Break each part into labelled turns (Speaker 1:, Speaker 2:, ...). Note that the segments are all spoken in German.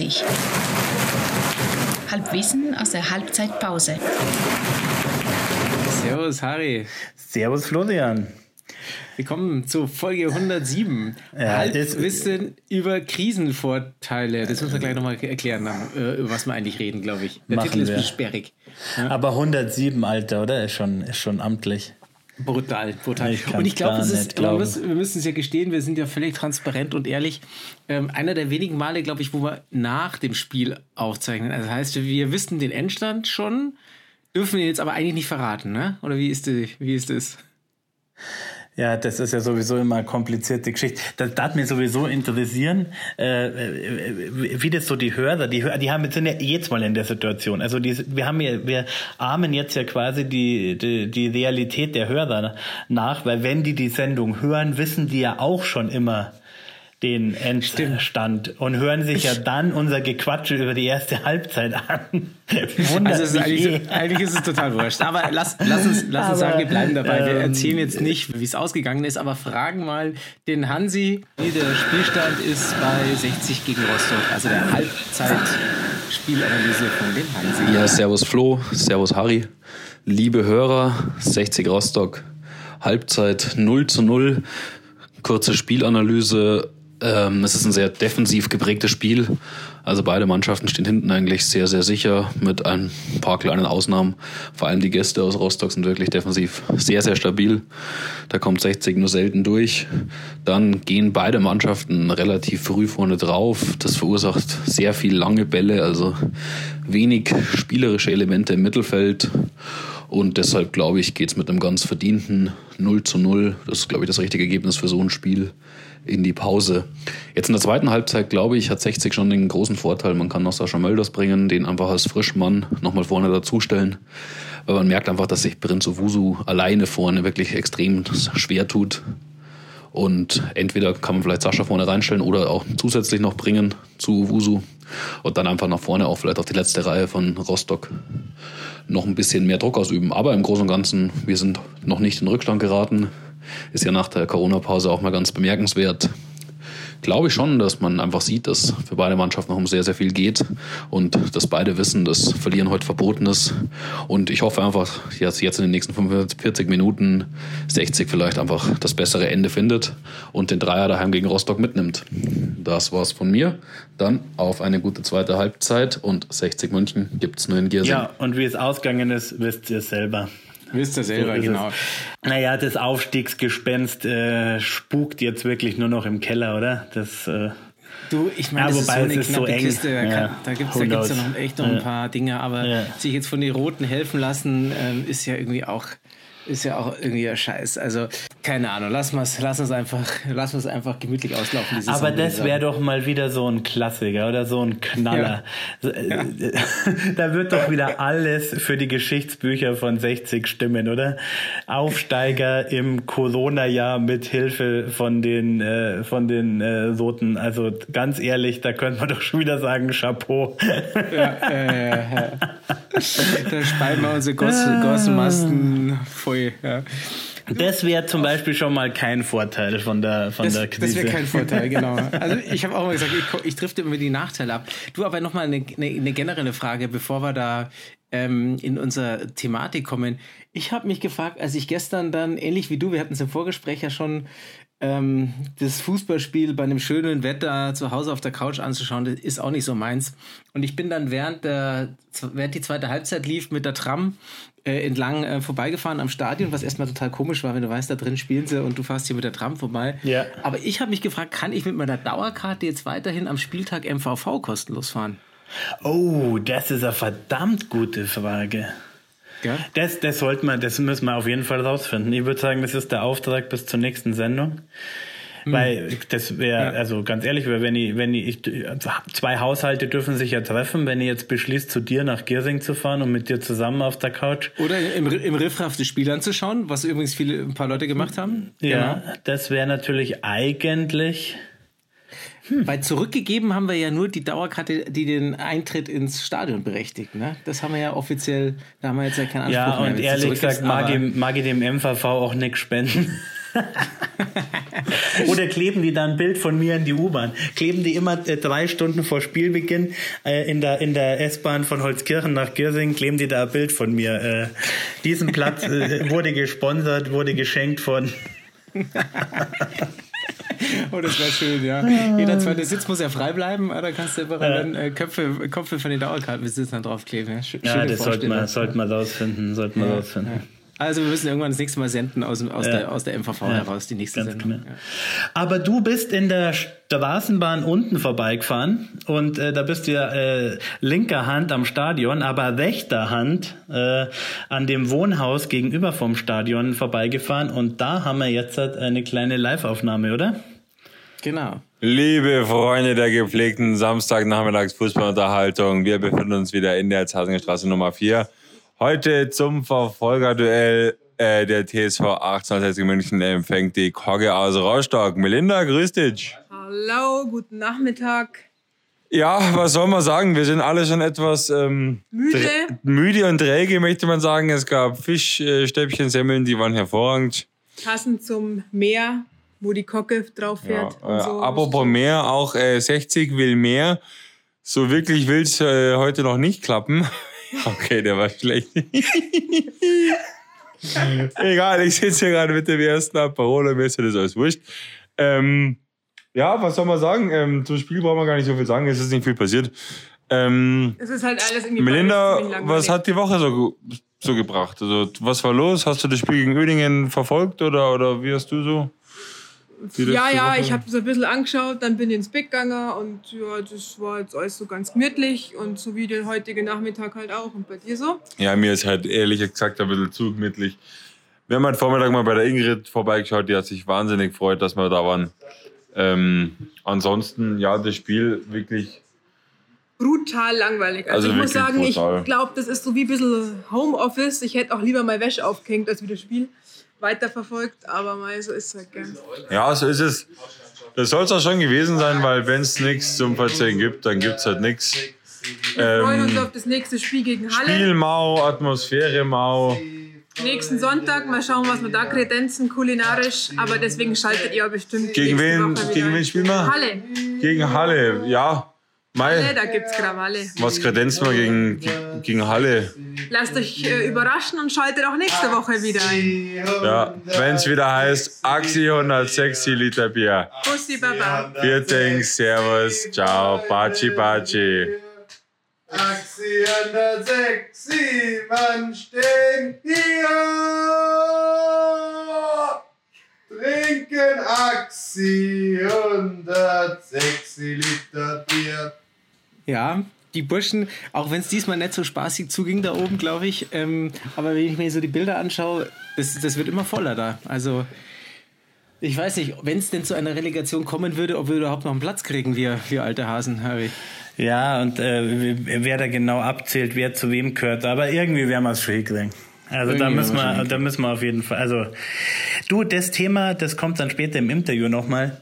Speaker 1: 9.30 Halbwissen aus der Halbzeitpause.
Speaker 2: Servus, Harry.
Speaker 3: Servus, Florian.
Speaker 2: Willkommen zu Folge 107.
Speaker 3: Ja,
Speaker 2: Halbwissen über Krisenvorteile. Das müssen wir gleich nochmal erklären, dann, über was wir eigentlich reden, glaube ich. Der
Speaker 3: Machen
Speaker 2: Titel ist
Speaker 3: wir.
Speaker 2: ein bisschen sperrig.
Speaker 3: Aber 107, Alter, oder? Ist schon, ist schon amtlich.
Speaker 2: Brutal, brutal.
Speaker 3: Ich
Speaker 2: und ich glaube, es ist,
Speaker 3: glauben.
Speaker 2: muss, wir müssen es ja gestehen, wir sind ja völlig transparent und ehrlich. Ähm, einer der wenigen Male, glaube ich, wo wir nach dem Spiel aufzeichnen. Also das heißt, wir wissen den Endstand schon, dürfen ihn jetzt aber eigentlich nicht verraten, ne? Oder wie ist, die, wie ist das?
Speaker 3: Ja, das ist ja sowieso immer komplizierte Geschichte. Das darf mir sowieso interessieren, äh, äh, wie das so die Hörer, die Hörer, die haben jetzt sind ja jetzt mal in der Situation. Also die, wir haben ja, wir ahmen jetzt ja quasi die, die, die Realität der Hörer nach, weil wenn die die Sendung hören, wissen die ja auch schon immer den Endstand und hören sich ja dann unser Gequatsche über die erste Halbzeit an. Wundert
Speaker 2: Also es ist eigentlich,
Speaker 3: eh.
Speaker 2: eigentlich ist es total wurscht. Aber lass, lass uns, lass uns
Speaker 3: Aber,
Speaker 2: sagen, wir bleiben dabei. Wir
Speaker 3: ähm,
Speaker 2: erzählen jetzt nicht, wie es ausgegangen ist, aber fragen mal den Hansi, wie der Spielstand ist bei 60 gegen Rostock. Also der Halbzeitspielanalyse von dem Hansi.
Speaker 4: Ja, Servus Flo, Servus Harry. Liebe Hörer, 60 Rostock, Halbzeit 0 zu 0. Kurze Spielanalyse. Ähm, es ist ein sehr defensiv geprägtes Spiel. Also beide Mannschaften stehen hinten eigentlich sehr, sehr sicher mit ein paar kleinen Ausnahmen. Vor allem die Gäste aus Rostock sind wirklich defensiv sehr, sehr stabil. Da kommt 60 nur selten durch. Dann gehen beide Mannschaften relativ früh vorne drauf. Das verursacht sehr viel lange Bälle, also wenig spielerische Elemente im Mittelfeld. Und deshalb glaube ich, geht es mit einem ganz verdienten 0 zu 0. Das ist, glaube ich, das richtige Ergebnis für so ein Spiel in die Pause. Jetzt in der zweiten Halbzeit, glaube ich, hat 60 schon den großen Vorteil. Man kann noch Sascha Mölders bringen, den einfach als Frischmann nochmal vorne dazustellen. Weil man merkt einfach, dass sich Prinz Wusu alleine vorne wirklich extrem schwer tut. Und entweder kann man vielleicht Sascha vorne reinstellen oder auch zusätzlich noch bringen zu Wusu. Und dann einfach nach vorne auch vielleicht auf die letzte Reihe von Rostock noch ein bisschen mehr Druck ausüben. Aber im Großen und Ganzen, wir sind noch nicht in Rückstand geraten. Ist ja nach der Corona-Pause auch mal ganz bemerkenswert. Glaube ich schon, dass man einfach sieht, dass für beide Mannschaften noch um sehr, sehr viel geht und dass beide wissen, dass Verlieren heute verboten ist. Und ich hoffe einfach, dass jetzt in den nächsten 45 Minuten 60 vielleicht einfach das bessere Ende findet und den Dreier daheim gegen Rostock mitnimmt. Das war's von mir. Dann auf eine gute zweite Halbzeit und 60 München gibt's nur in Giersing.
Speaker 3: Ja, und wie es ausgegangen ist, wisst ihr selber.
Speaker 2: Wisst ihr selber,
Speaker 3: So
Speaker 2: genau.
Speaker 3: es. Naja, das Aufstiegsgespenst äh, spukt jetzt wirklich nur noch im Keller, oder? Das, äh,
Speaker 2: Du, ich meine,
Speaker 3: Ja,
Speaker 2: das ist so eine
Speaker 3: es ist so
Speaker 2: knappe
Speaker 3: eng.
Speaker 2: Kiste. Da,
Speaker 3: Ja.
Speaker 2: da gibt es ja noch echt noch ein
Speaker 3: Ja.
Speaker 2: paar Dinge, aber
Speaker 3: Ja.
Speaker 2: sich jetzt von den Roten helfen lassen, ähm, ist ja irgendwie auch ist ja auch irgendwie ein Scheiß. Also, keine Ahnung, lass uns lass uns einfach, lass uns einfach gemütlich auslaufen. die Saison,
Speaker 3: aber das wäre doch mal wieder so ein Klassiker oder so ein Knaller. Äh, da wird doch wieder alles für die Geschichtsbücher von 60 stimmen, oder? Aufsteiger im Corona-Jahr mit Hilfe von den, äh, von den äh, Roten. Also ganz ehrlich, da könnte man doch schon wieder sagen, Chapeau.
Speaker 2: Ja, äh, ja. Da spalten wir unsere Goss, Gossenmasten voll. Ja.
Speaker 3: Das wäre zum Beispiel schon mal kein Vorteil von der, von
Speaker 2: Das,
Speaker 3: der
Speaker 2: das
Speaker 3: Krise.
Speaker 2: wäre kein Vorteil, genau. Also ich habe auch mal gesagt, ich, ich trifft immer die Nachteile ab. Du, aber nochmal eine, eine, eine generelle Frage, bevor wir da ähm, in unsere Thematik kommen. Ich habe mich gefragt, als ich gestern dann, ähnlich wie du, wir hatten es im Vorgespräch ja schon, ähm, das Fußballspiel bei einem schönen Wetter zu Hause auf der Couch anzuschauen, das ist auch nicht so meins. Und ich bin dann während, der, während die zweite Halbzeit lief mit der Tram äh, entlang äh, vorbeigefahren am Stadion, was erstmal total komisch war, wenn du weißt, da drin spielen sie und du fährst hier mit der Tram vorbei.
Speaker 3: Ja.
Speaker 2: Aber ich habe mich gefragt, kann ich mit meiner Dauerkarte jetzt weiterhin am Spieltag MVV kostenlos fahren?
Speaker 3: Oh, das ist eine verdammt gute Frage.
Speaker 2: Gell?
Speaker 3: Das, das sollte man, das müssen wir auf jeden Fall rausfinden. Ich würde sagen, das ist der Auftrag bis zur nächsten Sendung. Weil das wäre, also ganz ehrlich, weil wenn ich, wenn ich, zwei Haushalte dürfen sich ja treffen, wenn ich jetzt beschließt, zu dir nach Giersing zu fahren und mit dir zusammen auf der Couch.
Speaker 2: Oder im, im Riffraff das Spiel anzuschauen, was übrigens viele, ein paar Leute gemacht haben.
Speaker 3: Ja, das wäre natürlich eigentlich.
Speaker 2: Weil zurückgegeben haben wir ja nur die Dauerkarte, die den Eintritt ins Stadion berechtigt. Ne? Das haben wir ja offiziell, da haben wir jetzt ja keinen Anspruch
Speaker 3: Ja,
Speaker 2: mehr.
Speaker 3: und
Speaker 2: wenn du
Speaker 3: ehrlich gesagt mag ich, mag ich dem MVV auch nichts spenden. Oder kleben die da ein Bild von mir in die U-Bahn? Kleben die immer äh, drei Stunden vor Spielbeginn äh, in der, in der S-Bahn von Holzkirchen nach Girsing, kleben die da ein Bild von mir? Äh, diesen Platz äh, wurde gesponsert, wurde geschenkt von.
Speaker 2: Oh, das wäre schön, ja. Jeder zweite Sitz muss ja frei bleiben, da kannst du überall dann äh, Köpfe, Köpfe von den Dauerkartenbesitzern draufkleben. Ja, Sch
Speaker 3: ja das sollte man, sollte man rausfinden. Sollte man ja, rausfinden.
Speaker 2: Also wir müssen irgendwann das nächste Mal senden aus, aus, ja. der, aus der MVV ja. heraus, die nächste Ganz Sendung.
Speaker 3: Genau. Ja. Aber du bist in der Straßenbahn unten vorbeigefahren und äh, da bist du ja äh, linker Hand am Stadion, aber rechter Hand äh, an dem Wohnhaus gegenüber vom Stadion vorbeigefahren und da haben wir jetzt halt eine kleine Live-Aufnahme, oder?
Speaker 2: Genau.
Speaker 5: Liebe Freunde der gepflegten Samstagnachmittags Fußballunterhaltung, wir befinden uns wieder in der Zasingerstraße Nummer 4 Heute zum Verfolgerduell äh, der TSV 1860 München empfängt die Kogge aus Rostock. Melinda, grüß dich.
Speaker 6: Hallo, guten Nachmittag.
Speaker 5: Ja, was soll man sagen? Wir sind alle schon etwas ähm,
Speaker 6: müde.
Speaker 5: müde und träge, möchte man sagen. Es gab Fischstäbchen, Semmeln, die waren hervorragend.
Speaker 6: Passend zum Meer, wo die Kocke drauf fährt.
Speaker 5: Ja, äh, so. Apropos Meer, auch äh, 60 will mehr. So wirklich will es äh, heute noch nicht klappen. Okay, der war schlecht. Egal, ich sitze hier gerade mit dem ersten Aperol, mir ist das alles wurscht. Ähm, ja, was soll man sagen? Ähm, zum Spiel brauchen wir gar nicht so viel sagen, es ist nicht viel passiert. Ähm,
Speaker 6: es ist halt alles irgendwie
Speaker 5: Melinda, was hat die Woche so, so gebracht? Also, was war los? Hast du das Spiel gegen Oedingen verfolgt oder, oder wie hast du so?
Speaker 6: Ja, ja, ich habe so ein bisschen angeschaut, dann bin ich ins Bett gegangen und ja, das war jetzt alles so ganz gemütlich und so wie der heutige Nachmittag halt auch. Und bei dir so?
Speaker 5: Ja, mir ist halt ehrlich gesagt ein bisschen zu gemütlich. Wir haben heute Vormittag mal bei der Ingrid vorbeigeschaut, die hat sich wahnsinnig gefreut, dass wir da waren. Ähm, ansonsten, ja, das Spiel wirklich
Speaker 6: brutal langweilig. Also, also ich muss sagen, brutal. ich glaube, das ist so wie ein bisschen Homeoffice. Ich hätte auch lieber mal Wäsche aufgehängt als wieder Spiel weiterverfolgt, aber mal so ist es halt gern.
Speaker 5: Ja, so ist es. Das soll es auch schon gewesen sein, weil wenn es nichts zum Verzeihen gibt, dann gibt es halt nichts.
Speaker 6: Wir ähm, freuen uns auf das nächste Spiel gegen Halle.
Speaker 5: Spiel mau, Atmosphäre mau.
Speaker 6: Nächsten Sonntag, mal schauen, was wir da kredenzen, kulinarisch. Aber deswegen schaltet ihr bestimmt.
Speaker 5: Gegen wen, gegen wen spielen wir?
Speaker 6: Halle.
Speaker 5: Gegen Halle, ja.
Speaker 6: Mai, Halle, da gibt's Krawalle.
Speaker 5: Was kredenzen wir gegen, gegen Halle?
Speaker 6: Lasst euch äh, überraschen und schaltet auch nächste Woche wieder ein.
Speaker 5: Ja, wenn es wieder heißt Axi 106 Liter Bier.
Speaker 6: Bussi Baba.
Speaker 5: Vierting, Servus, ciao, Baci Baci.
Speaker 7: Axi 106, Mann stehen hier. Trinken Axi 106 Liter Bier.
Speaker 2: Ja, die Burschen, auch wenn es diesmal nicht so spaßig zuging da oben, glaube ich, ähm, aber wenn ich mir so die Bilder anschaue, das, das wird immer voller da. Also ich weiß nicht, wenn es denn zu einer Relegation kommen würde, ob wir überhaupt noch einen Platz kriegen, wir, wir alte Hasen, Harry.
Speaker 3: Ja, und äh, wer da genau abzählt, wer zu wem gehört, aber irgendwie werden wir es schon hinkriegen. Also da müssen wir, da müssen wir auf jeden Fall. Also du, das Thema, das kommt dann später im Interview nochmal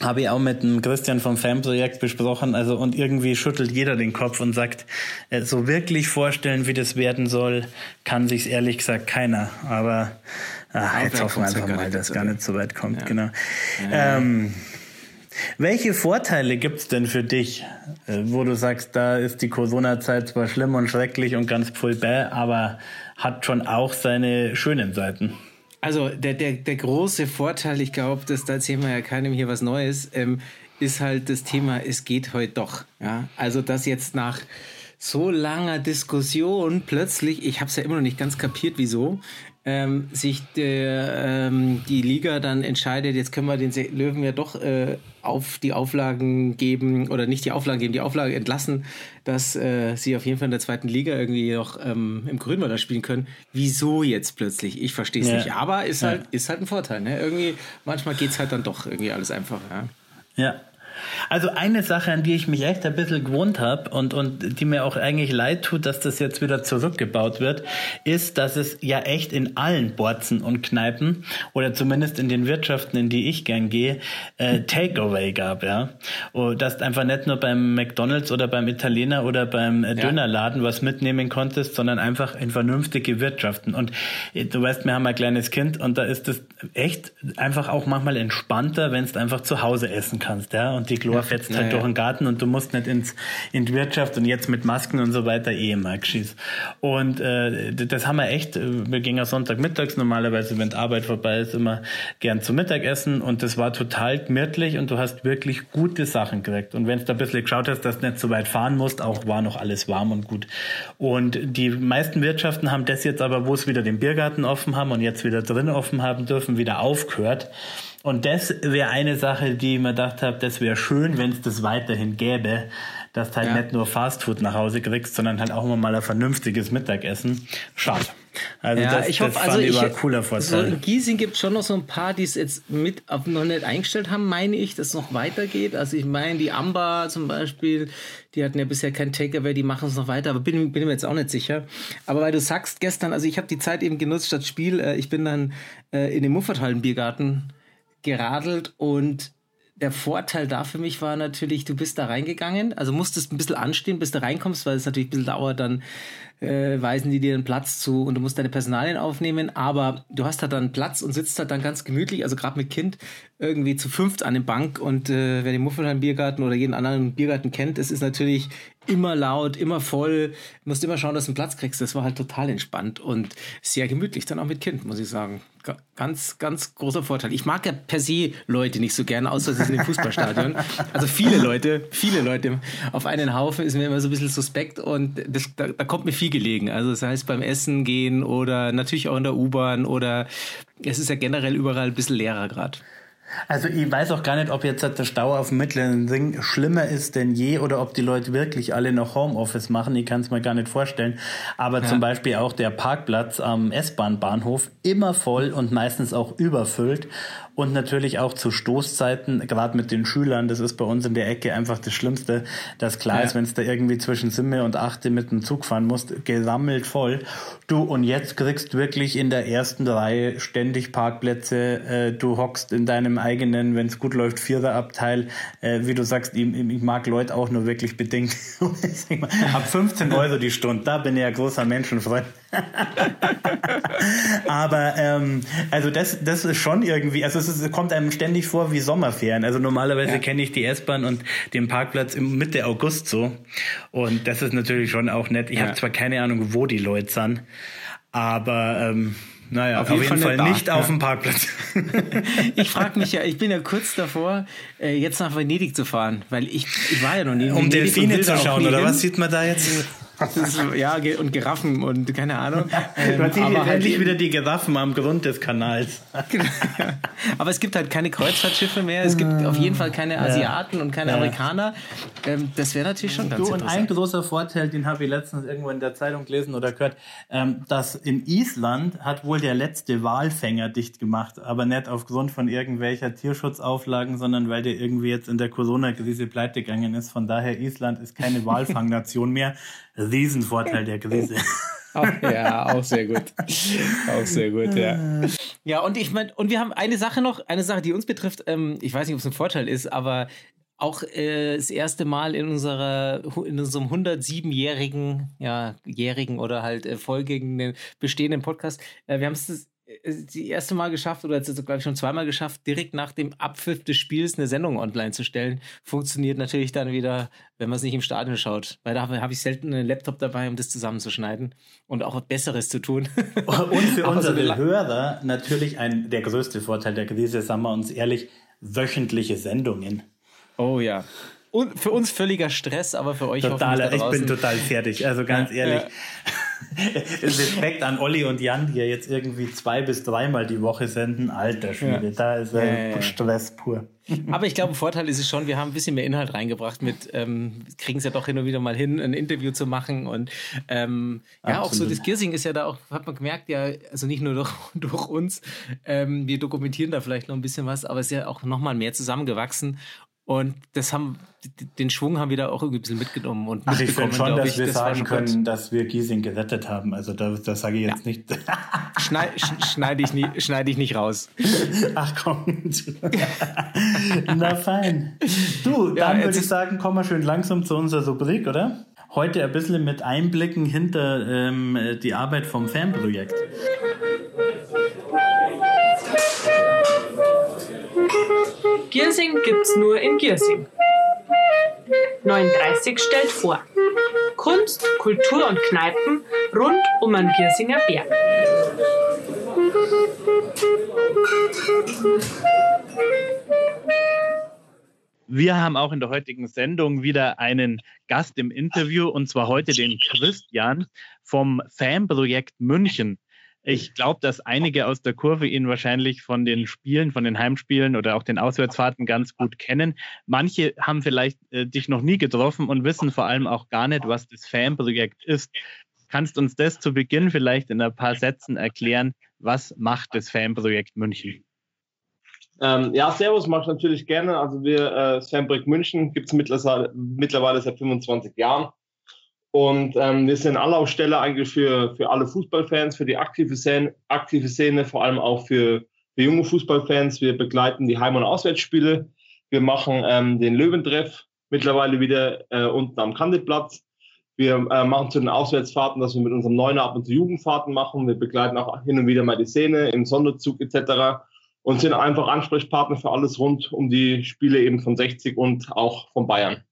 Speaker 3: habe ich auch mit dem Christian vom Fanprojekt besprochen. Also und irgendwie schüttelt jeder den Kopf und sagt, äh, so wirklich vorstellen, wie das werden soll, kann sich's ehrlich gesagt keiner. Aber ach, jetzt hoffen wir einfach mal, dass gar nicht so weit kommt. Ja. Genau. Ja. Ähm, welche Vorteile gibt's denn für dich, äh, wo du sagst, da ist die Corona-Zeit zwar schlimm und schrecklich und ganz voll bäh, aber hat schon auch seine schönen Seiten?
Speaker 2: Also der, der, der große Vorteil, ich glaube, dass da erzählen wir ja keinem hier was Neues, ähm, ist halt das Thema, es geht heute doch. Ja? Also dass jetzt nach so langer Diskussion plötzlich, ich habe es ja immer noch nicht ganz kapiert, wieso, ähm, sich der, ähm, die Liga dann entscheidet, jetzt können wir den Löwen ja doch äh, auf die Auflagen geben oder nicht die Auflagen geben, die Auflage entlassen, dass äh, sie auf jeden Fall in der zweiten Liga irgendwie noch ähm, im Grünwalder spielen können. Wieso jetzt plötzlich? Ich verstehe es ja. nicht. Aber ist halt, ja. ist halt ein Vorteil. Ne? Irgendwie, manchmal geht es halt dann doch irgendwie alles einfach.
Speaker 3: Ja. Also eine Sache, an die ich mich echt ein bisschen gewohnt habe und, und die mir auch eigentlich leid tut, dass das jetzt wieder zurückgebaut wird, ist, dass es ja echt in allen Borzen und Kneipen oder zumindest in den Wirtschaften, in die ich gern gehe, äh, Takeaway gab, ja. Und dass einfach nicht nur beim McDonalds oder beim Italiener oder beim äh, Dönerladen was mitnehmen konntest, sondern einfach in vernünftige Wirtschaften. Und äh, du weißt, wir haben ein kleines Kind und da ist es echt einfach auch manchmal entspannter, wenn du einfach zu Hause essen kannst, ja. Und die Chlor fetzt halt ja, durch den Garten und du musst nicht ins, in die Wirtschaft und jetzt mit Masken und so weiter eh immer geschießt. Und äh, das haben wir echt, äh, wir gingen ja Sonntagmittags normalerweise, wenn die Arbeit vorbei ist, immer gern zum Mittagessen und das war total gemütlich und du hast wirklich gute Sachen gekriegt. Und wenn du da ein bisschen geschaut hast, dass du nicht so weit fahren musst, auch war noch alles warm und gut. Und die meisten Wirtschaften haben das jetzt aber, wo es wieder den Biergarten offen haben und jetzt wieder drin offen haben dürfen, wieder aufgehört. Und das wäre eine Sache, die ich mir gedacht habe, das wäre schön, wenn es das weiterhin gäbe, dass du halt ja. nicht nur Fastfood nach Hause kriegst, sondern halt auch immer mal ein vernünftiges Mittagessen. Schade.
Speaker 2: Also ja, das, ich hoffe, also ich, ein cooler Vorteil. So in Giesing gibt es schon noch so ein paar, die es jetzt mit auf noch nicht eingestellt haben, meine ich, dass es noch weitergeht. Also ich meine, die Amba zum Beispiel, die hatten ja bisher kein Takeaway, die machen es noch weiter, aber bin, bin mir jetzt auch nicht sicher. Aber weil du sagst gestern, also ich habe die Zeit eben genutzt statt Spiel, äh, ich bin dann äh, in den Mufferthallen Biergarten geradelt und der Vorteil da für mich war natürlich, du bist da reingegangen, also musstest ein bisschen anstehen, bis du reinkommst, weil es natürlich ein bisschen dauert, dann äh, weisen die dir einen Platz zu und du musst deine Personalien aufnehmen, aber du hast da dann Platz und sitzt da dann ganz gemütlich, also gerade mit Kind irgendwie zu fünft an der Bank und äh, wer den Muffelheim Biergarten oder jeden anderen Biergarten kennt, es ist natürlich immer laut, immer voll, du musst immer schauen, dass du einen Platz kriegst. Das war halt total entspannt und sehr gemütlich, dann auch mit Kind, muss ich sagen. Ganz, ganz großer Vorteil. Ich mag ja per se Leute nicht so gerne, außer sie sind im Fußballstadion. Also viele Leute, viele Leute auf einen Haufen ist mir immer so ein bisschen suspekt und das, da, da kommt mir viel gelegen. Also das heißt beim Essen gehen oder natürlich auch in der U-Bahn oder es ist ja generell überall ein bisschen leerer gerade.
Speaker 3: Also ich weiß auch gar nicht, ob jetzt der Stau auf dem mittleren Ring schlimmer ist denn je oder ob die Leute wirklich alle noch Homeoffice machen. Ich kann es mir gar nicht vorstellen. Aber ja. zum Beispiel auch der Parkplatz am S-Bahn-Bahnhof immer voll und meistens auch überfüllt und natürlich auch zu Stoßzeiten, gerade mit den Schülern, das ist bei uns in der Ecke einfach das Schlimmste, dass klar ja. ist, wenn es da irgendwie zwischen Simme und Achte mit dem Zug fahren musst, gesammelt voll. Du, und jetzt kriegst wirklich in der ersten Reihe ständig Parkplätze, äh, du hockst in deinem eigenen, wenn es gut läuft, Viererabteil, äh, wie du sagst, ich, ich mag Leute auch nur wirklich bedingt. Ab 15 Euro die Stunde, da bin ich ja großer Menschenfreund. Aber ähm, also das, das ist schon irgendwie, also es ist, kommt einem ständig vor wie Sommerferien. Also normalerweise ja. kenne ich die S-Bahn und den Parkplatz im Mitte August so. Und das ist natürlich schon auch nett. Ich ja. habe zwar keine Ahnung, wo die Leute sind, aber ähm, naja, auf, auf jeden, Fall, Fall nicht, auf dem Parkplatz.
Speaker 2: ich frage mich ja, ich bin ja kurz davor, äh, jetzt nach Venedig zu fahren, weil ich, ich war ja noch nie in
Speaker 3: Um Delfine zu schauen, oder was sieht man da jetzt?
Speaker 2: Ist, ja, und Giraffen und keine Ahnung.
Speaker 3: Ähm, aber halt endlich wieder die Giraffen am Grund des Kanals.
Speaker 2: Genau. aber es gibt halt keine Kreuzfahrtschiffe mehr. Es gibt auf jeden Fall keine Asiaten ja. und keine ja. Amerikaner. Ähm, das wäre natürlich schon ganz du,
Speaker 3: Und ein großer Vorteil, den habe ich letztens irgendwo in der Zeitung gelesen oder gehört, ähm, dass in Island hat wohl der letzte Walfänger dicht gemacht, aber nicht aufgrund von irgendwelcher Tierschutzauflagen, sondern weil der irgendwie jetzt in der Corona-Krise pleite gegangen ist. Von daher, Island ist keine Walfangnation mehr. Riesenvorteil der Krise.
Speaker 2: ja, auch sehr gut. Auch sehr gut, ja. Ja, und ich meine, und wir haben eine Sache noch, eine Sache, die uns betrifft, ähm, ich weiß nicht, ob es ein Vorteil ist, aber auch äh, das erste Mal in unserer in unserem 107-jährigen, ja, jährigen oder halt äh, folgenden bestehenden Podcast, äh, wir haben es die erste Mal geschafft oder jetzt glaube ich schon zweimal geschafft, direkt nach dem Abpfiff des Spiels eine Sendung online zu stellen. Funktioniert natürlich dann wieder, wenn man es nicht im Stadion schaut, weil da habe ich selten einen Laptop dabei, um das zusammenzuschneiden und auch Besseres zu tun.
Speaker 3: Und für unsere so Hörer natürlich ein, der größte Vorteil der Krise, sagen wir uns ehrlich, wöchentliche Sendungen.
Speaker 2: Oh ja und für uns völliger Stress, aber für euch
Speaker 3: Totaler, ich bin total fertig. Also ganz ja, ehrlich. Ja. Respekt an Olli und Jan, die ja jetzt irgendwie zwei bis dreimal die Woche senden. Alter Schwede, ja. da ist äh, Stress pur.
Speaker 2: Aber ich glaube, ein Vorteil ist es schon, wir haben ein bisschen mehr Inhalt reingebracht mit, ähm, kriegen es ja doch hin und wieder mal hin, ein Interview zu machen. Und ähm, ja, auch so das Giersing ist ja da auch, hat man gemerkt, ja, also nicht nur durch, durch uns, ähm, wir dokumentieren da vielleicht noch ein bisschen was, aber es ist ja auch nochmal mehr zusammengewachsen. Und das haben, den Schwung haben wir da auch irgendwie ein bisschen mitgenommen. Und
Speaker 8: Ach, ich finde schon, dass ich, wir das sagen können, dass wir Giesing gerettet haben. Also das, das sage ich jetzt ja. nicht.
Speaker 2: Schneide schneid ich, nie, schneid ich nicht raus.
Speaker 8: Ach komm. Na fein. Du, dann ja, würde ich sagen, kommen wir schön langsam zu unserer Rubrik, oder? Heute ein bisschen mit Einblicken hinter ähm, die Arbeit vom Fanprojekt.
Speaker 9: Giersing gibt's nur in Giersing. 39 stellt vor. Kunst, Kultur und Kneipen rund um den Giersinger Berg.
Speaker 8: Wir haben auch in der heutigen Sendung wieder einen Gast im Interview und zwar heute den Christian vom Fanprojekt München. Ich glaube, dass einige aus der Kurve ihn wahrscheinlich von den Spielen, von den Heimspielen oder auch den Auswärtsfahrten ganz gut kennen. Manche haben vielleicht äh, dich noch nie getroffen und wissen vor allem auch gar nicht, was das Fanprojekt ist. Kannst uns das zu Beginn vielleicht in ein paar Sätzen erklären? Was macht das Fanprojekt München?
Speaker 10: Ähm, ja, Servus mache ich natürlich gerne. Also wir, äh, das Fanprojekt München gibt es mittlerweile, mittlerweile seit 25 Jahren. Und ähm, wir sind Anlaufstelle eigentlich für, für alle Fußballfans, für die aktive Szene, aktive Szene, vor allem auch für, für junge Fußballfans. Wir begleiten die Heim- und Auswärtsspiele. Wir machen ähm, den Löwentreff mittlerweile wieder äh, unten am Kandidplatz. Wir äh, machen zu den Auswärtsfahrten, dass wir mit unserem Neuen ab und zu Jugendfahrten machen. Wir begleiten auch hin und wieder mal die Szene im Sonderzug etc. und sind einfach Ansprechpartner für alles rund um die Spiele eben von 60 und auch von Bayern.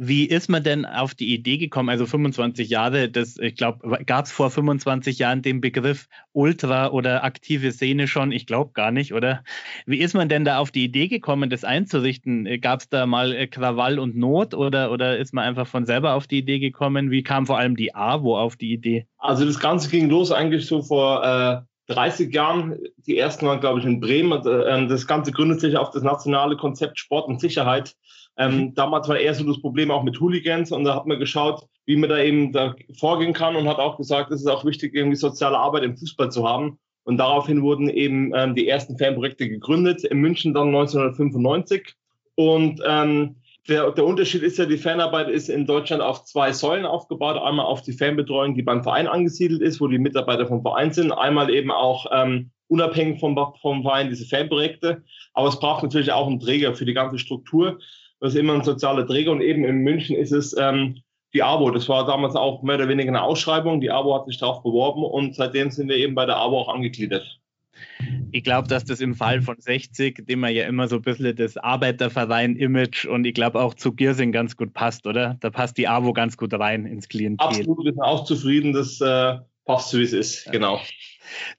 Speaker 8: Wie ist man denn auf die Idee gekommen? Also 25 Jahre, das, ich glaube, gab es vor 25 Jahren den Begriff Ultra oder aktive Szene schon? Ich glaube gar nicht, oder? Wie ist man denn da auf die Idee gekommen, das einzurichten? Gab es da mal äh, Krawall und Not oder, oder ist man einfach von selber auf die Idee gekommen? Wie kam vor allem die AWO auf die Idee?
Speaker 10: Also das Ganze ging los eigentlich so vor äh, 30 Jahren. Die ersten waren, glaube ich, in Bremen. Ähm, das Ganze gründet sich auf das nationale Konzept Sport und Sicherheit ähm, mhm. damals war eher so das Problem auch mit Hooligans und da hat man geschaut, wie man da eben da vorgehen kann und hat auch gesagt, es ist auch wichtig, irgendwie soziale Arbeit im Fußball zu haben. Und daraufhin wurden eben ähm, die ersten Fanprojekte gegründet, in München dann 1995. Und ähm, der, der Unterschied ist ja, die Fanarbeit ist in Deutschland auf zwei Säulen aufgebaut. Einmal auf die Fanbetreuung, die beim Verein angesiedelt ist, wo die Mitarbeiter vom Verein sind. Einmal eben auch ähm, unabhängig vom, vom Verein diese Fanprojekte. Aber es braucht natürlich auch einen Träger für die ganze Struktur. Das ist immer ein sozialer Träger und eben in München ist es ähm, die ABO. Das war damals auch mehr oder weniger eine Ausschreibung. Die ABO hat sich darauf beworben und seitdem sind wir eben bei der ABO auch angegliedert.
Speaker 8: Ich glaube, dass das im Fall von 60, dem man ja immer so ein bisschen das Arbeiterverein-Image und ich glaube auch zu Giersing ganz gut passt, oder? Da passt die AWO ganz gut rein ins Klientel.
Speaker 10: Absolut, wir sind auch zufrieden, das äh, passt so, wie es ist, ja. genau.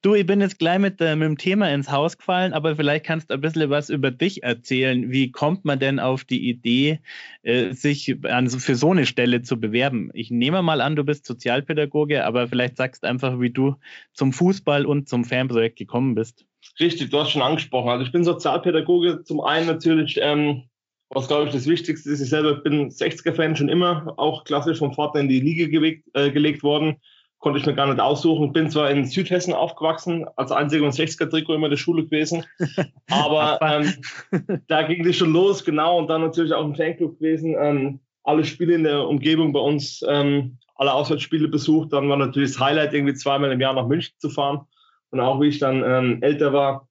Speaker 8: Du, ich bin jetzt gleich mit, äh, mit dem Thema ins Haus gefallen, aber vielleicht kannst du ein bisschen was über dich erzählen. Wie kommt man denn auf die Idee, äh, sich an, für so eine Stelle zu bewerben? Ich nehme mal an, du bist Sozialpädagoge, aber vielleicht sagst einfach, wie du zum Fußball und zum Fanprojekt gekommen bist.
Speaker 10: Richtig, du hast schon angesprochen. Also ich bin Sozialpädagoge. Zum einen natürlich, ähm, was glaube ich das Wichtigste ist, ich selber bin 60er-Fan schon immer, auch klassisch vom Vater in die Liga gelegt, äh, gelegt worden konnte ich mir gar nicht aussuchen. Bin zwar in Südhessen aufgewachsen, als einziger und 60er-Trikot immer in der Schule gewesen, aber ähm, da ging es schon los, genau, und dann natürlich auch im Fanclub gewesen. Ähm, alle Spiele in der Umgebung bei uns, ähm, alle Auswärtsspiele besucht. Dann war natürlich das Highlight, irgendwie zweimal im Jahr nach München zu fahren. Und auch wie ich dann ähm, älter war,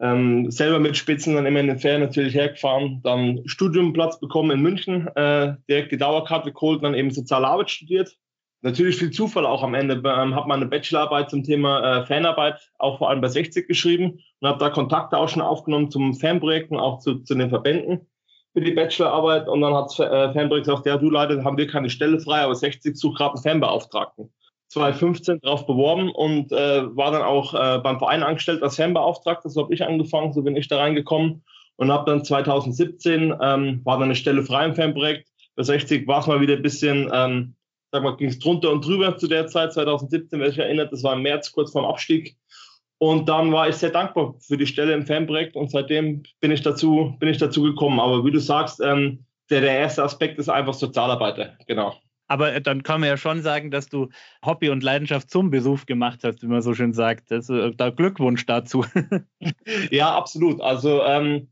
Speaker 10: ähm, selber mit Spitzen dann immer in den Ferien natürlich hergefahren, dann Studiumplatz bekommen in München, äh, direkt die Dauerkarte geholt, dann eben Soziale Arbeit studiert natürlich viel Zufall auch am Ende. Ähm, habe meine Bachelorarbeit zum Thema äh, Fanarbeit auch vor allem bei 60 geschrieben und habe da Kontakte auch schon aufgenommen zum Fanprojekt und auch zu, zu den Verbänden für die Bachelorarbeit. Und dann hat äh, Fanprojekt gesagt, ja du leider haben wir keine Stelle frei, aber 60 sucht gerade einen Fanbeauftragten. 2015 drauf beworben und äh, war dann auch äh, beim Verein angestellt als Fanbeauftragter. So habe ich angefangen, so bin ich da reingekommen und habe dann 2017 ähm, war dann eine Stelle frei im Fanprojekt. Bei 60 war es mal wieder ein bisschen ähm, sag mal, ging es drunter und drüber zu der Zeit, 2017, wer sich erinnert, das war im März, kurz vorm Abstieg. Und dann war ich sehr dankbar für die Stelle im Fanprojekt und seitdem bin ich dazu, bin ich dazu gekommen. Aber wie du sagst, ähm, der, der erste Aspekt ist einfach Sozialarbeiter, genau.
Speaker 8: Aber äh, dann kann man ja schon sagen, dass du Hobby und Leidenschaft zum Beruf gemacht hast, wie man so schön sagt. Das, äh, da Glückwunsch dazu.
Speaker 10: ja, absolut. Also ähm,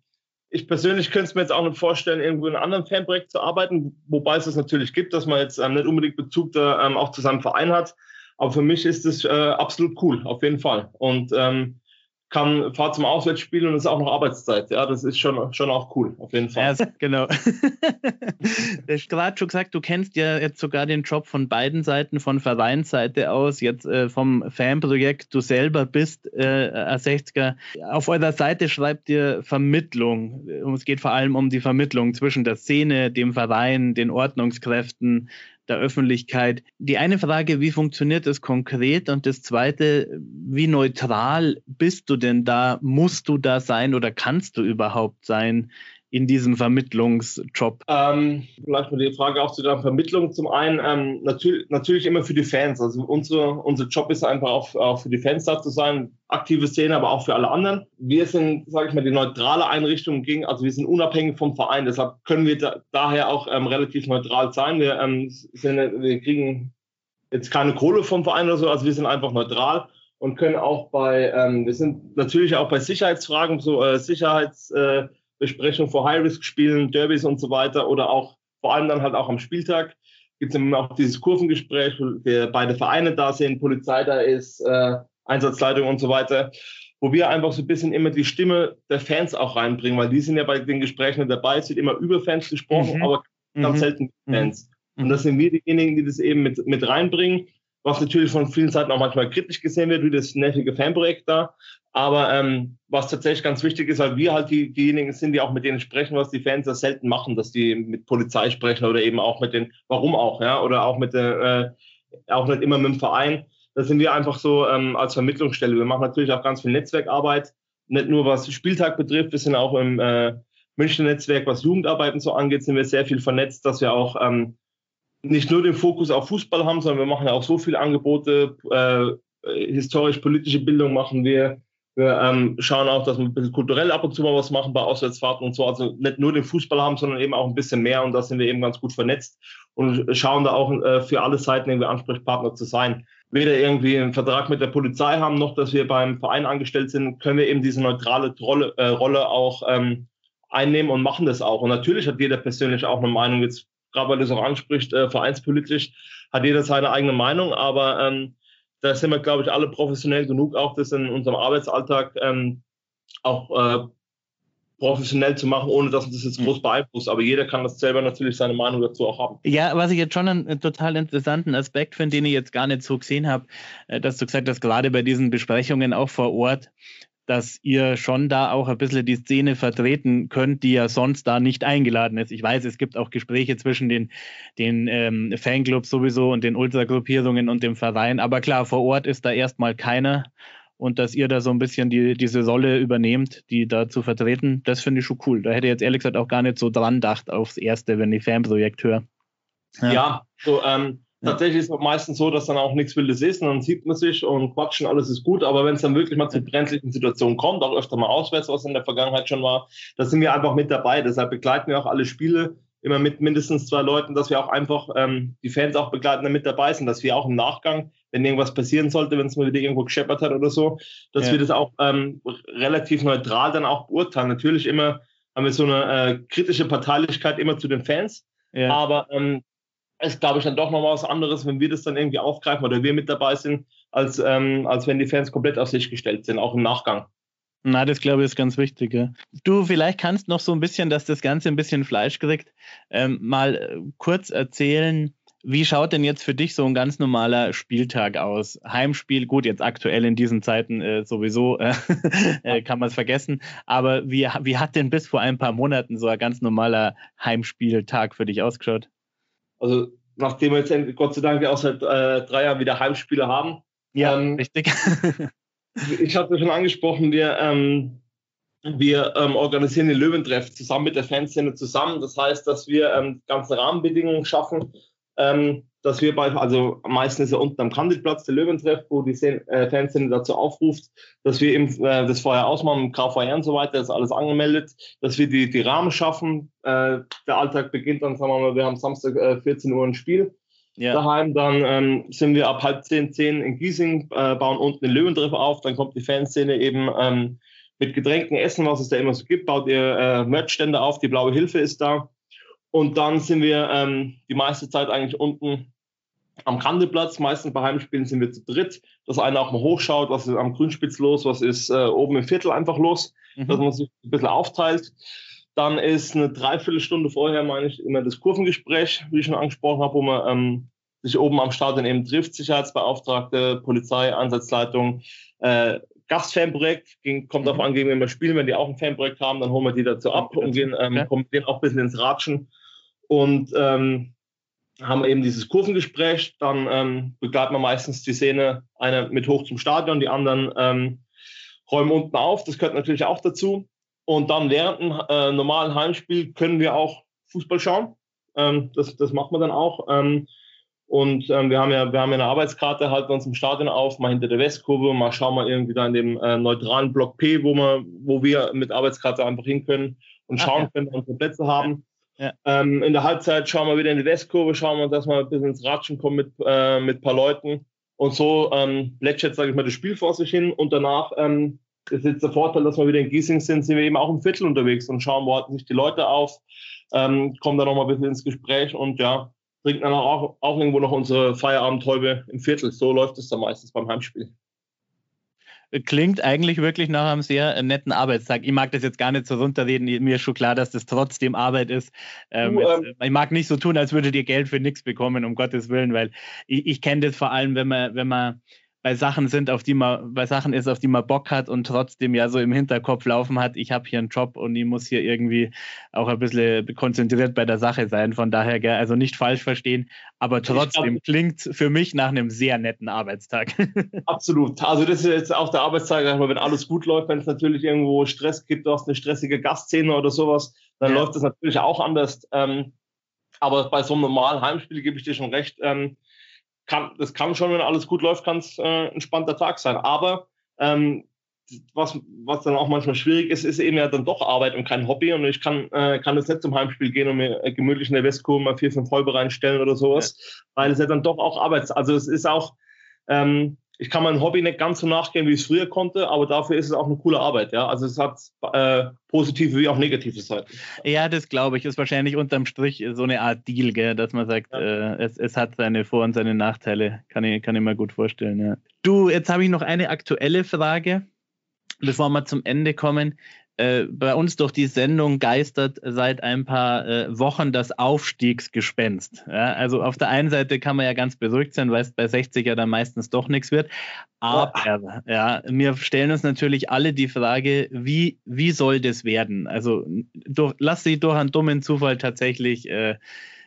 Speaker 10: ich persönlich könnte es mir jetzt auch nicht vorstellen, irgendwo in einem anderen Fanprojekt zu arbeiten, wobei es es natürlich gibt, dass man jetzt ähm, nicht unbedingt Bezug da ähm, auch zu seinem Verein hat. Aber für mich ist es äh, absolut cool, auf jeden Fall. Und ähm, kann fahrt zum Auswärtsspiel und es ist auch noch Arbeitszeit. Ja, das ist schon, schon auch cool, auf jeden Fall.
Speaker 8: Ja, genau. du hast gerade schon gesagt, du kennst ja jetzt sogar den Job von beiden Seiten, von Vereinsseite aus, jetzt äh, vom Fanprojekt. Du selber bist äh, A60er. Auf eurer Seite schreibt ihr Vermittlung. Es geht vor allem um die Vermittlung zwischen der Szene, dem Verein, den Ordnungskräften, der Öffentlichkeit. Die eine Frage, wie funktioniert das konkret? Und das zweite, wie neutral bist du denn da? Musst du da sein oder kannst du überhaupt sein in diesem Vermittlungsjob?
Speaker 10: Ähm, vielleicht mal die Frage auch zu der Vermittlung. Zum einen ähm, natürlich, natürlich immer für die Fans. Also unsere, unser Job ist einfach auch, auch für die Fans da zu sein, aktive Szene, aber auch für alle anderen. Wir sind, sage ich mal, die neutrale Einrichtung gegen, also wir sind unabhängig vom Verein. Deshalb können wir da, daher auch ähm, relativ neutral sein. Wir, ähm, sind, wir kriegen jetzt keine Kohle vom Verein oder so, also wir sind einfach neutral und können auch bei, ähm, wir sind natürlich auch bei Sicherheitsfragen, so äh, Sicherheits äh, Besprechung vor High-Risk-Spielen, Derbys und so weiter oder auch vor allem dann halt auch am Spieltag gibt es immer auch dieses Kurvengespräch, wo wir beide Vereine da sind, Polizei da ist, äh, Einsatzleitung und so weiter, wo wir einfach so ein bisschen immer die Stimme der Fans auch reinbringen, weil die sind ja bei den Gesprächen dabei, es wird immer über Fans gesprochen, mhm. aber ganz mhm. selten mit Fans. Mhm. Und das sind wir diejenigen, die das eben mit, mit reinbringen was natürlich von vielen Seiten auch manchmal kritisch gesehen wird, wie das nervige Fanprojekt da. Aber ähm, was tatsächlich ganz wichtig ist, weil wir halt die, diejenigen sind, die auch mit denen sprechen, was die Fans ja selten machen, dass die mit Polizei sprechen oder eben auch mit den, warum auch, ja, oder auch mit der, äh, auch nicht immer mit dem Verein. Da sind wir einfach so ähm, als Vermittlungsstelle. Wir machen natürlich auch ganz viel Netzwerkarbeit, nicht nur was Spieltag betrifft, wir sind auch im äh, Münchner Netzwerk, was Jugendarbeit und so angeht, sind wir sehr viel vernetzt, dass wir auch ähm, nicht nur den Fokus auf Fußball haben, sondern wir machen ja auch so viele Angebote, äh, historisch-politische Bildung machen wir. Wir ähm, schauen auch, dass wir ein bisschen kulturell ab und zu mal was machen bei Auswärtsfahrten und so. Also nicht nur den Fußball haben, sondern eben auch ein bisschen mehr. Und da sind wir eben ganz gut vernetzt und schauen da auch äh, für alle Seiten irgendwie Ansprechpartner zu sein. Weder irgendwie einen Vertrag mit der Polizei haben, noch dass wir beim Verein angestellt sind, können wir eben diese neutrale Rolle, äh, Rolle auch ähm, einnehmen und machen das auch. Und natürlich hat jeder persönlich auch eine Meinung. Jetzt gerade weil du es auch ansprichst, äh, vereinspolitisch hat jeder seine eigene Meinung, aber ähm, da sind wir, glaube ich, alle professionell genug, auch das in unserem Arbeitsalltag ähm, auch äh, professionell zu machen, ohne dass uns das jetzt groß beeinflusst. Aber jeder kann das selber natürlich seine Meinung dazu auch haben.
Speaker 8: Ja, was ich jetzt schon einen total interessanten Aspekt finde, den ich jetzt gar nicht so gesehen habe, äh, dass du gesagt hast, gerade bei diesen Besprechungen auch vor Ort, dass ihr schon da auch ein bisschen die Szene vertreten könnt, die ja sonst da nicht eingeladen ist. Ich weiß, es gibt auch Gespräche zwischen den, den ähm, Fanclubs sowieso und den Ultragruppierungen und dem Verein, aber klar, vor Ort ist da erstmal keiner und dass ihr da so ein bisschen die, diese Rolle übernehmt, die da zu vertreten, das finde ich schon cool. Da hätte ich jetzt ehrlich gesagt auch gar nicht so dran gedacht aufs Erste, wenn ich Fanprojekt höre.
Speaker 10: Ja, ja so ähm, Tatsächlich ist es meistens so, dass dann auch nichts Wildes ist und dann sieht man sich und quatschen, alles ist gut. Aber wenn es dann wirklich mal zu brenzlichen Situationen kommt, auch öfter mal auswärts, was in der Vergangenheit schon war, da sind wir einfach mit dabei. Deshalb begleiten wir auch alle Spiele immer mit mindestens zwei Leuten, dass wir auch einfach ähm, die Fans auch begleiten, damit dabei sind, dass wir auch im Nachgang, wenn irgendwas passieren sollte, wenn es mal wieder irgendwo gescheppert hat oder so, dass ja. wir das auch ähm, relativ neutral dann auch beurteilen. Natürlich immer haben wir so eine äh, kritische Parteilichkeit immer zu den Fans, ja. aber ähm, ist, glaube ich, dann doch nochmal was anderes, wenn wir das dann irgendwie aufgreifen oder wir mit dabei sind, als, ähm, als wenn die Fans komplett auf sich gestellt sind, auch im Nachgang.
Speaker 8: Na, das glaube ich ist ganz wichtig. Ja. Du, vielleicht kannst noch so ein bisschen, dass das Ganze ein bisschen Fleisch kriegt, ähm, mal äh, kurz erzählen, wie schaut denn jetzt für dich so ein ganz normaler Spieltag aus? Heimspiel, gut, jetzt aktuell in diesen Zeiten äh, sowieso äh, äh kann man es vergessen, aber wie, wie hat denn bis vor ein paar Monaten so ein ganz normaler Heimspieltag für dich ausgeschaut?
Speaker 10: Also nachdem wir jetzt Gott sei Dank auch seit äh, drei Jahren wieder Heimspiele haben.
Speaker 8: Ja, ähm, richtig.
Speaker 10: ich hatte schon angesprochen, wir, ähm, wir ähm, organisieren den Löwentreff zusammen mit der Fanszene zusammen. Das heißt, dass wir ähm, ganze Rahmenbedingungen schaffen, ähm, dass wir bei, also meistens ist ja unten am Kandidplatz der Löwentreff, wo die äh, Fanszene dazu aufruft, dass wir eben äh, das vorher ausmachen, KVR und so weiter, ist alles angemeldet, dass wir die, die Rahmen schaffen. Äh, der Alltag beginnt dann, sagen wir mal, wir haben Samstag äh, 14 Uhr ein Spiel. Ja. Daheim, dann ähm, sind wir ab halb zehn, zehn in Giesing, äh, bauen unten den Löwentreff auf, dann kommt die Fanszene eben ähm, mit Getränken, Essen, was es da immer so gibt, baut ihr äh, Merchstände auf, die Blaue Hilfe ist da. Und dann sind wir ähm, die meiste Zeit eigentlich unten am Kandelplatz. Meistens bei Heimspielen sind wir zu dritt, dass einer auch mal hochschaut, was ist am Grünspitz los, was ist äh, oben im Viertel einfach los, mhm. dass man sich ein bisschen aufteilt. Dann ist eine Dreiviertelstunde vorher, meine ich, immer das Kurvengespräch, wie ich schon angesprochen habe, wo man ähm, sich oben am Stadion eben trifft, Sicherheitsbeauftragte, Polizei, Einsatzleitung, äh, Gastfanprojekt, kommt mhm. darauf an, gegen wen wir spielen. Wenn die auch ein Fanprojekt haben, dann holen wir die dazu ab und gehen, ähm, okay. kommen mit denen auch ein bisschen ins Ratschen und ähm, haben eben dieses Kurvengespräch. Dann ähm, begleiten wir meistens die Szene, einer mit hoch zum Stadion, die anderen ähm, räumen unten auf. Das gehört natürlich auch dazu. Und dann während einem äh, normalen Heimspiel können wir auch Fußball schauen. Ähm, das, das macht man dann auch. Ähm, und ähm, wir haben ja, wir haben ja eine Arbeitskarte, halten uns im Stadion auf, mal hinter der Westkurve, mal schauen wir irgendwie da in dem äh, neutralen Block P, wo wir, wo wir mit Arbeitskarte einfach hin können und schauen Ach, ja. können, unsere Plätze haben. Ja. Ähm, in der Halbzeit schauen wir wieder in die Westkurve, schauen wir, dass wir ein bisschen ins Ratschen kommen mit, äh, mit ein paar Leuten. Und so ähm, plätschert, sage ich mal, das Spiel vor sich hin. Und danach ähm, ist jetzt der Vorteil, dass wir wieder in Giesing sind, sind wir eben auch im Viertel unterwegs und schauen, wo halten sich die Leute auf, ähm, kommen da noch mal ein bisschen ins Gespräch und ja, trinken dann auch, auch irgendwo noch unsere Feierabendhäube im Viertel. So läuft es dann meistens beim Heimspiel
Speaker 8: klingt eigentlich wirklich nach einem sehr netten Arbeitstag. Ich mag das jetzt gar nicht so runterreden. Mir ist schon klar, dass das trotzdem Arbeit ist. Ähm, du, ähm, ich mag nicht so tun, als würdet ihr Geld für nichts bekommen, um Gottes Willen, weil ich, ich kenne das vor allem, wenn man, wenn man bei Sachen sind, auf die man, bei Sachen ist, auf die man Bock hat und trotzdem ja so im Hinterkopf laufen hat, ich habe hier einen Job und ich muss hier irgendwie auch ein bisschen konzentriert bei der Sache sein. Von daher, gell, also nicht falsch verstehen, aber trotzdem klingt für mich nach einem sehr netten Arbeitstag.
Speaker 10: Absolut. Also das ist jetzt auch der Arbeitstag, wenn alles gut läuft, wenn es natürlich irgendwo Stress gibt, du hast eine stressige Gastszene oder sowas, dann ja. läuft das natürlich auch anders. Ähm, aber bei so einem normalen Heimspiel gebe ich dir schon recht. Kann, das kann schon, wenn alles gut läuft, kann es äh, ein entspannter Tag sein. Aber ähm, was, was dann auch manchmal schwierig ist, ist eben ja dann doch Arbeit und kein Hobby. Und ich kann, äh, kann jetzt nicht zum Heimspiel gehen und mir gemütlich in der Westkurve mal vier, fünf Häuber reinstellen oder sowas, ja. weil es ja dann doch auch Arbeit Also es ist auch, ähm, ich kann meinem Hobby nicht ganz so nachgehen, wie ich es früher konnte, aber dafür ist es auch eine coole Arbeit. Ja, also es hat äh, positive wie auch negative Seiten.
Speaker 8: Ja, das glaube ich, ist wahrscheinlich unterm Strich so eine Art Deal, gell, dass man sagt, ja. äh, es, es hat seine Vor- und seine Nachteile. Kann ich, kann ich mir gut vorstellen. Ja. Du, jetzt habe ich noch eine aktuelle Frage, bevor wir zum Ende kommen. Äh, bei uns durch die Sendung geistert seit ein paar äh, Wochen das Aufstiegsgespenst. Ja, also auf der einen Seite kann man ja ganz beruhigt sein, weil es bei 60 ja dann meistens doch nichts wird. Aber ja, wir stellen uns natürlich alle die Frage, wie, wie soll das werden? Also durch, lass sie durch einen dummen Zufall tatsächlich äh,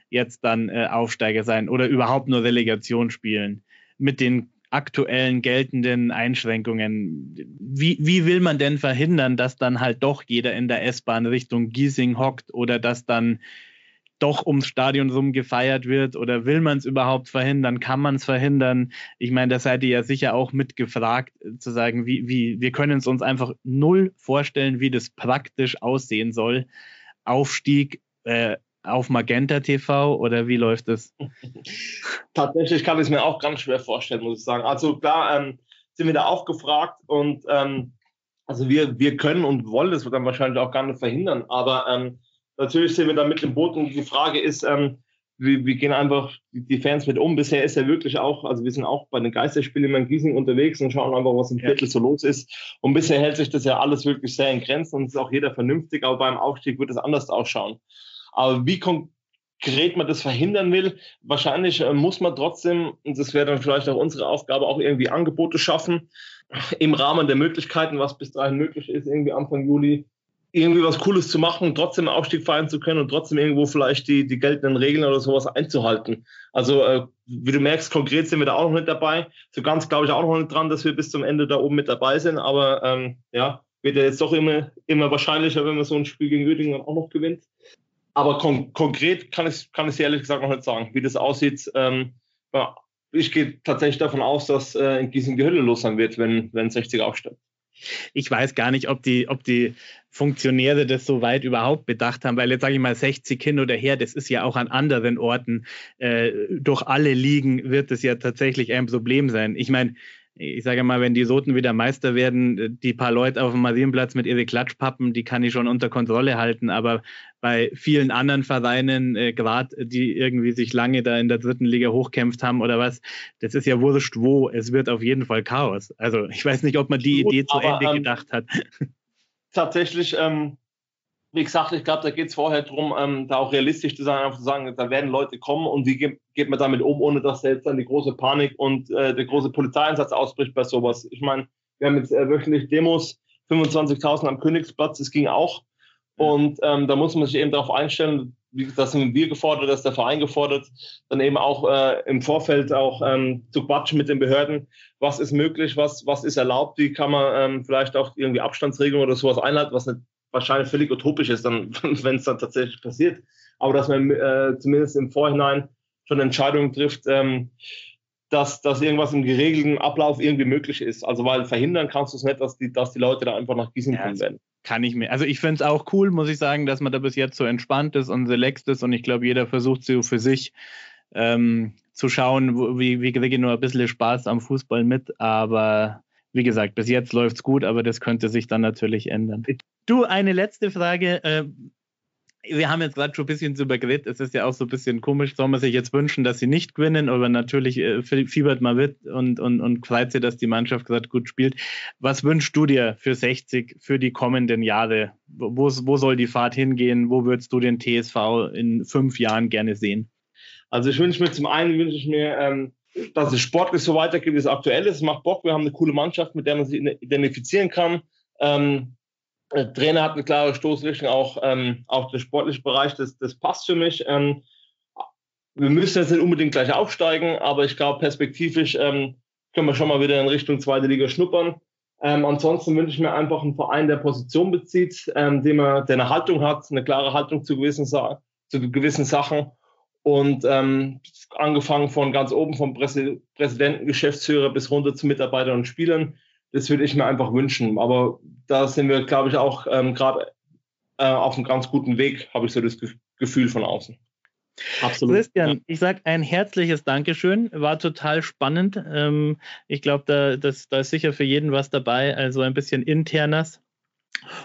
Speaker 8: jetzt dann äh, Aufsteiger sein oder überhaupt nur Relegation spielen mit den aktuellen geltenden Einschränkungen. Wie, wie will man denn verhindern, dass dann halt doch jeder in der S-Bahn Richtung Giesing hockt oder dass dann doch ums Stadion rum gefeiert wird oder will man es überhaupt verhindern? Kann man es verhindern? Ich meine, da seid ihr ja sicher auch mitgefragt, äh, zu sagen, wie, wie, wir können es uns einfach null vorstellen, wie das praktisch aussehen soll. Aufstieg, äh, auf Magenta TV oder wie läuft das?
Speaker 10: Tatsächlich kann ich es mir auch ganz schwer vorstellen, muss ich sagen. Also klar ähm, sind wir da auch gefragt und ähm, also wir, wir können und wollen das dann wahrscheinlich auch gar nicht verhindern, aber ähm, natürlich sind wir da mit im Boot und die Frage ist, ähm, wir, wir, gehen einfach die Fans mit um. Bisher ist ja wirklich auch, also wir sind auch bei den Geisterspielen in Gießen unterwegs und schauen einfach, was im Viertel so los ist. Und bisher hält sich das ja alles wirklich sehr in Grenzen und ist auch jeder vernünftig, aber beim Aufstieg wird es anders ausschauen. Aber wie konkret man das verhindern will, wahrscheinlich äh, muss man trotzdem, und das wäre dann vielleicht auch unsere Aufgabe, auch irgendwie Angebote schaffen, im Rahmen der Möglichkeiten, was bis dahin möglich ist, irgendwie Anfang Juli, irgendwie was Cooles zu machen, trotzdem Aufstieg feiern zu können und trotzdem irgendwo vielleicht die, die geltenden Regeln oder sowas einzuhalten. Also, äh, wie du merkst, konkret sind wir da auch noch nicht dabei. So ganz glaube ich auch noch nicht dran, dass wir bis zum Ende da oben mit dabei sind. Aber ähm, ja, wird ja jetzt doch immer, immer wahrscheinlicher, wenn man so ein Spiel gegen Uerdingen dann auch noch gewinnt. Aber kon konkret kann ich kann ich ehrlich gesagt noch nicht sagen, wie das aussieht. Ähm, ja, ich gehe tatsächlich davon aus, dass äh, in Gießen die Hölle los sein wird, wenn, wenn 60 aufsteigt.
Speaker 8: Ich weiß gar nicht, ob die, ob die Funktionäre das so weit überhaupt bedacht haben, weil jetzt sage ich mal 60 hin oder her, das ist ja auch an anderen Orten, äh, durch alle Ligen wird es ja tatsächlich ein Problem sein. Ich meine, ich sage mal, wenn die Soten wieder Meister werden, die paar Leute auf dem Marienplatz mit ihren Klatschpappen, die kann ich schon unter Kontrolle halten. Aber bei vielen anderen Vereinen, äh, gerade die irgendwie sich lange da in der dritten Liga hochkämpft haben oder was, das ist ja wurscht wo. Es wird auf jeden Fall Chaos. Also ich weiß nicht, ob man die Gut, Idee zu aber, Ende ähm, gedacht hat.
Speaker 10: Tatsächlich ähm, wie gesagt, ich glaube, da geht es vorher darum, ähm, da auch realistisch zu sein, einfach zu sagen, da werden Leute kommen und wie geht, geht man damit um, ohne dass da jetzt dann die große Panik und äh, der große Polizeieinsatz ausbricht bei sowas. Ich meine, wir haben jetzt äh, wöchentlich Demos, 25.000 am Königsplatz, das ging auch. Und ähm, da muss man sich eben darauf einstellen, wie das sind wir gefordert, dass der Verein gefordert, dann eben auch äh, im Vorfeld auch ähm, zu quatschen mit den Behörden, was ist möglich, was, was ist erlaubt, wie kann man ähm, vielleicht auch irgendwie Abstandsregelungen oder sowas einhalten, was nicht wahrscheinlich völlig utopisch ist, dann, wenn es dann tatsächlich passiert. Aber dass man äh, zumindest im Vorhinein schon Entscheidungen trifft, ähm, dass, dass irgendwas im geregelten Ablauf irgendwie möglich ist. Also weil verhindern kannst du es nicht, dass die, dass die Leute da einfach nach Gießen ja, kommen werden.
Speaker 8: Kann ich mir. Also ich finde es auch cool, muss ich sagen, dass man da bis jetzt so entspannt ist und relaxed ist und ich glaube, jeder versucht so für sich ähm, zu schauen, wo, wie, wie kriege ich nur ein bisschen Spaß am Fußball mit. Aber wie gesagt, bis jetzt läuft es gut, aber das könnte sich dann natürlich ändern. Du, eine letzte Frage. Äh, wir haben jetzt gerade schon ein bisschen drüber geredet. Es ist ja auch so ein bisschen komisch. Soll man sich jetzt wünschen, dass sie nicht gewinnen, aber natürlich äh, fiebert man mit und, und, und freut sich, dass die Mannschaft gerade gut spielt. Was wünschst du dir für 60, für die kommenden Jahre? Wo, wo soll die Fahrt hingehen? Wo würdest du den TSV in fünf Jahren gerne sehen?
Speaker 10: Also ich wünsche mir zum einen, wünsche ich mir, ähm, dass es sportlich so weitergeht, wie es aktuell ist. Es macht Bock. Wir haben eine coole Mannschaft, mit der man sich identifizieren kann. Ähm, der Trainer hat eine klare Stoßrichtung, auch, ähm, auch der sportliche Bereich, das, das passt für mich. Ähm, wir müssen jetzt nicht unbedingt gleich aufsteigen, aber ich glaube, perspektivisch ähm, können wir schon mal wieder in Richtung zweite Liga schnuppern. Ähm, ansonsten wünsche ich mir einfach einen Verein, der Position bezieht, ähm, dem er, der eine Haltung hat, eine klare Haltung zu gewissen, zu gewissen Sachen und ähm, angefangen von ganz oben vom Präsidenten, Geschäftsführer bis runter zu Mitarbeitern und Spielern. Das würde ich mir einfach wünschen. Aber da sind wir, glaube ich, auch ähm, gerade äh, auf einem ganz guten Weg, habe ich so das Gefühl von außen.
Speaker 8: Absolut. Christian, ja. ich sage ein herzliches Dankeschön. War total spannend. Ähm, ich glaube, da, da ist sicher für jeden was dabei. Also ein bisschen internes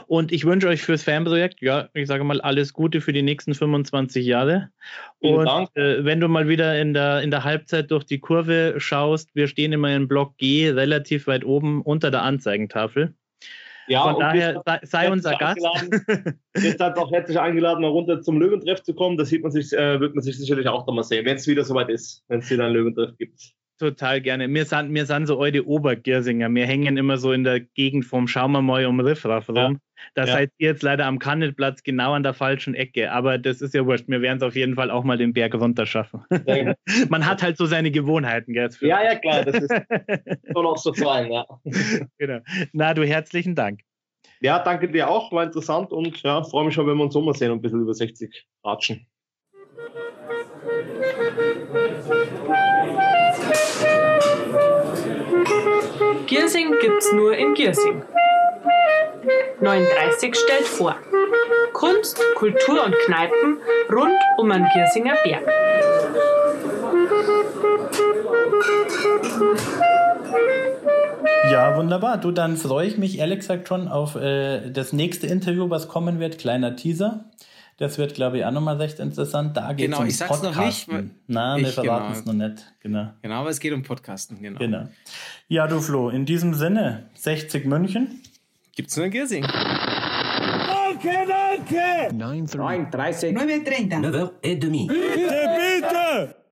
Speaker 8: und ich wünsche euch fürs Fanprojekt, ja, ich sage mal, alles Gute für die nächsten 25 Jahre. Vielen und Dank. Äh, wenn du mal wieder in der, in der Halbzeit durch die Kurve schaust, wir stehen immer in Block G relativ weit oben unter der Anzeigentafel. Ja, Von daher sei, sei unser Gast.
Speaker 10: Jetzt hat auch herzlich eingeladen, mal runter zum Löwentreff zu kommen. Das sieht man sich, äh, wird man sich sicherlich auch nochmal sehen, wenn es wieder soweit ist, wenn es wieder einen Löwentreff gibt
Speaker 8: total gerne. Wir sind, wir sind so alte Obergiersinger. Wir hängen immer so in der Gegend vom Schaumermäu um Riffraff rum. Ja. Da ja. seid ihr jetzt leider am Kannelplatz genau an der falschen Ecke. Aber das ist ja wurscht. Wir werden es auf jeden Fall auch mal den Berg runter schaffen. Ja. Man hat halt so seine Gewohnheiten, gell?
Speaker 10: Ja, ja, klar. Das ist schon auch so fein, ja.
Speaker 8: genau. Na, du, herzlichen Dank.
Speaker 10: Ja, danke dir auch. War interessant und ja, freue mich schon, wenn wir uns Sommer sehen und ein bisschen über 60 ratschen.
Speaker 9: Giersing gibt's nur in Giersing. 39 stellt vor. Kunst, Kultur und Kneipen rund um den Giersinger Berg.
Speaker 8: Ja, wunderbar. Du, dann freue ich mich ehrlich gesagt schon auf äh, das nächste Interview, was kommen wird. Kleiner Teaser. Das wird, glaube ich, auch nochmal recht interessant. Da geht
Speaker 2: genau, um ich sag's Podcasten. noch nicht.
Speaker 8: Nein, wir verraten es genau. noch nicht. Genau.
Speaker 2: Genau, aber es geht um Podcasten, genau.
Speaker 8: genau. Ja, du Flo, in diesem Sinne, 60 München.
Speaker 2: Gibt's nur in Giersing.
Speaker 11: Danke, danke! 9.30 9.30 9.30 9h30
Speaker 12: bitte, bitte!